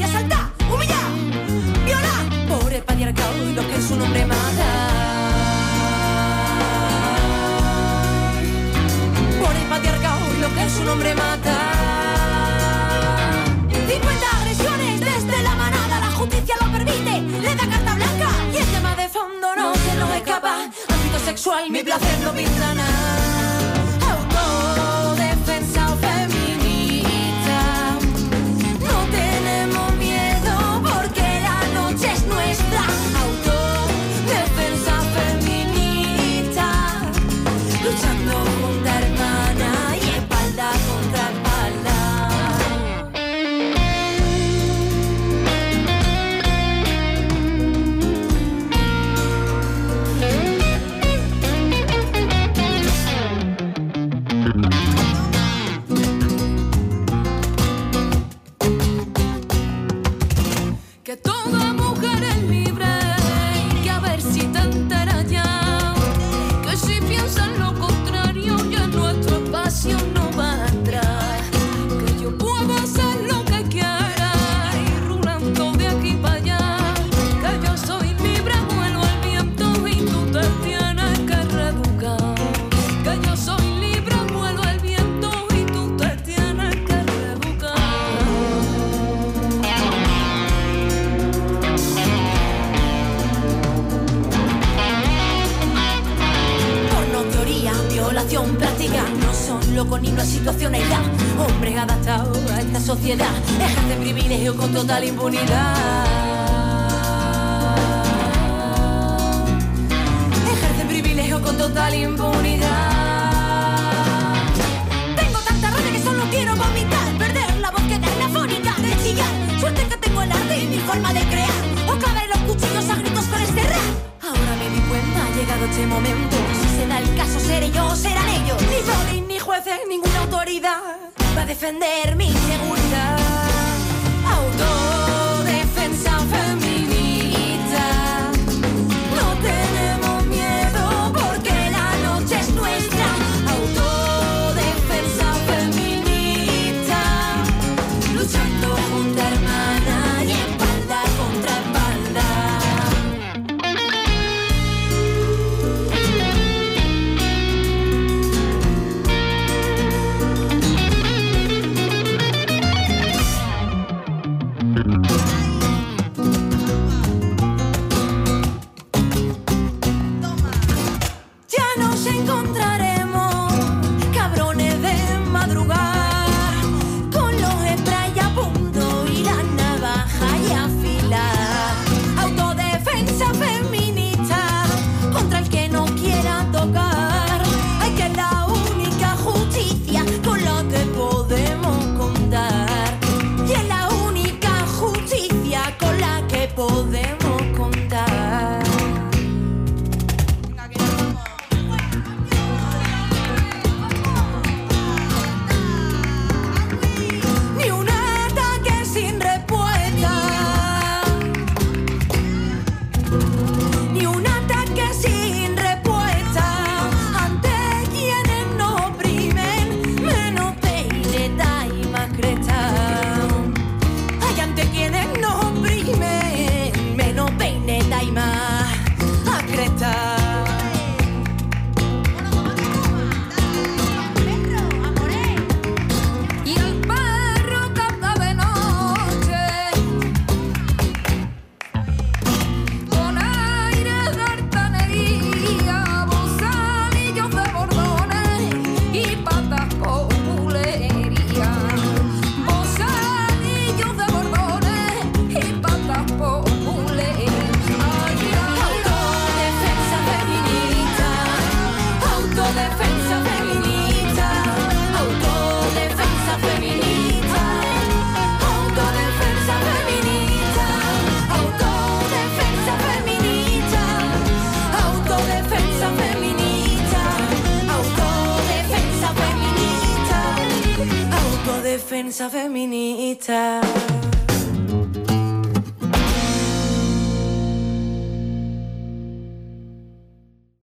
S8: Su nombre mata.